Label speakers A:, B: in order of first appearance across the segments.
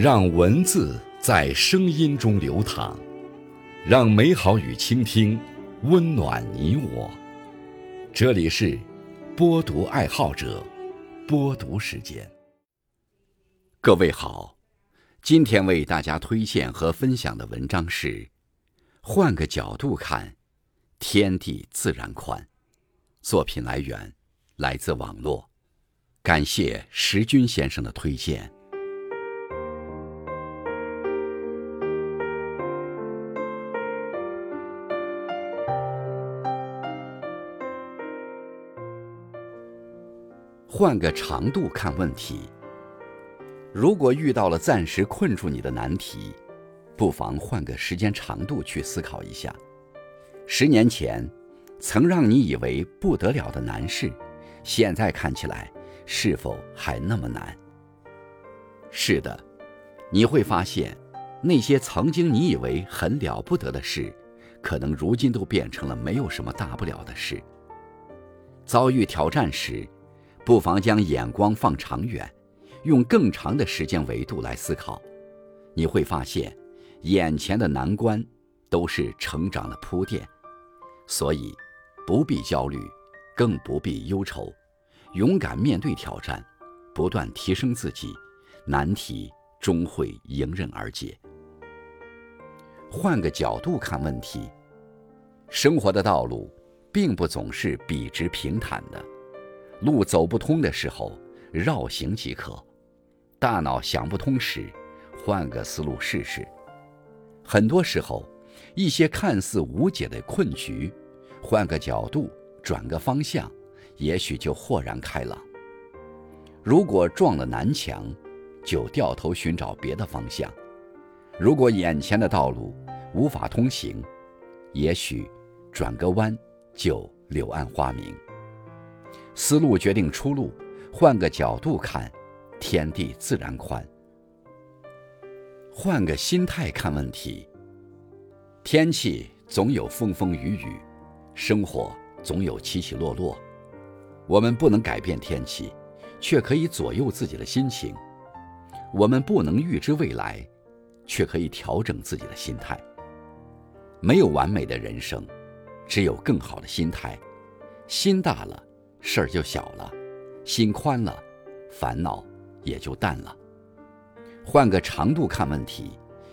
A: 让文字在声音中流淌，让美好与倾听温暖你我。这里是播读爱好者播读时间。各位好，今天为大家推荐和分享的文章是《换个角度看，天地自然宽》。作品来源来自网络，感谢石军先生的推荐。换个长度看问题。如果遇到了暂时困住你的难题，不妨换个时间长度去思考一下。十年前，曾让你以为不得了的难事，现在看起来是否还那么难？是的，你会发现，那些曾经你以为很了不得的事，可能如今都变成了没有什么大不了的事。遭遇挑战时，不妨将眼光放长远，用更长的时间维度来思考，你会发现，眼前的难关都是成长的铺垫，所以不必焦虑，更不必忧愁，勇敢面对挑战，不断提升自己，难题终会迎刃而解。换个角度看问题，生活的道路并不总是笔直平坦的。路走不通的时候，绕行即可；大脑想不通时，换个思路试试。很多时候，一些看似无解的困局，换个角度，转个方向，也许就豁然开朗。如果撞了南墙，就掉头寻找别的方向；如果眼前的道路无法通行，也许转个弯就柳暗花明。思路决定出路，换个角度看，天地自然宽。换个心态看问题。天气总有风风雨雨，生活总有起起落落。我们不能改变天气，却可以左右自己的心情。我们不能预知未来，却可以调整自己的心态。没有完美的人生，只有更好的心态。心大了。事儿就小了，心宽了，烦恼也就淡了。换个长度看问题，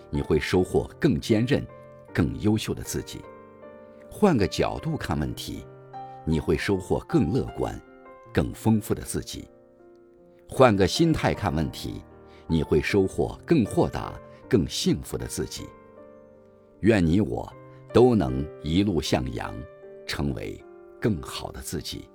A: 你会收获更坚韧、更优秀的自己；换个角度看问题，你会收获更乐观、更丰富的自己；换个心态看问题，你会收获更豁达、更幸福的自己。愿你我都能一路向阳，成为更好的自己。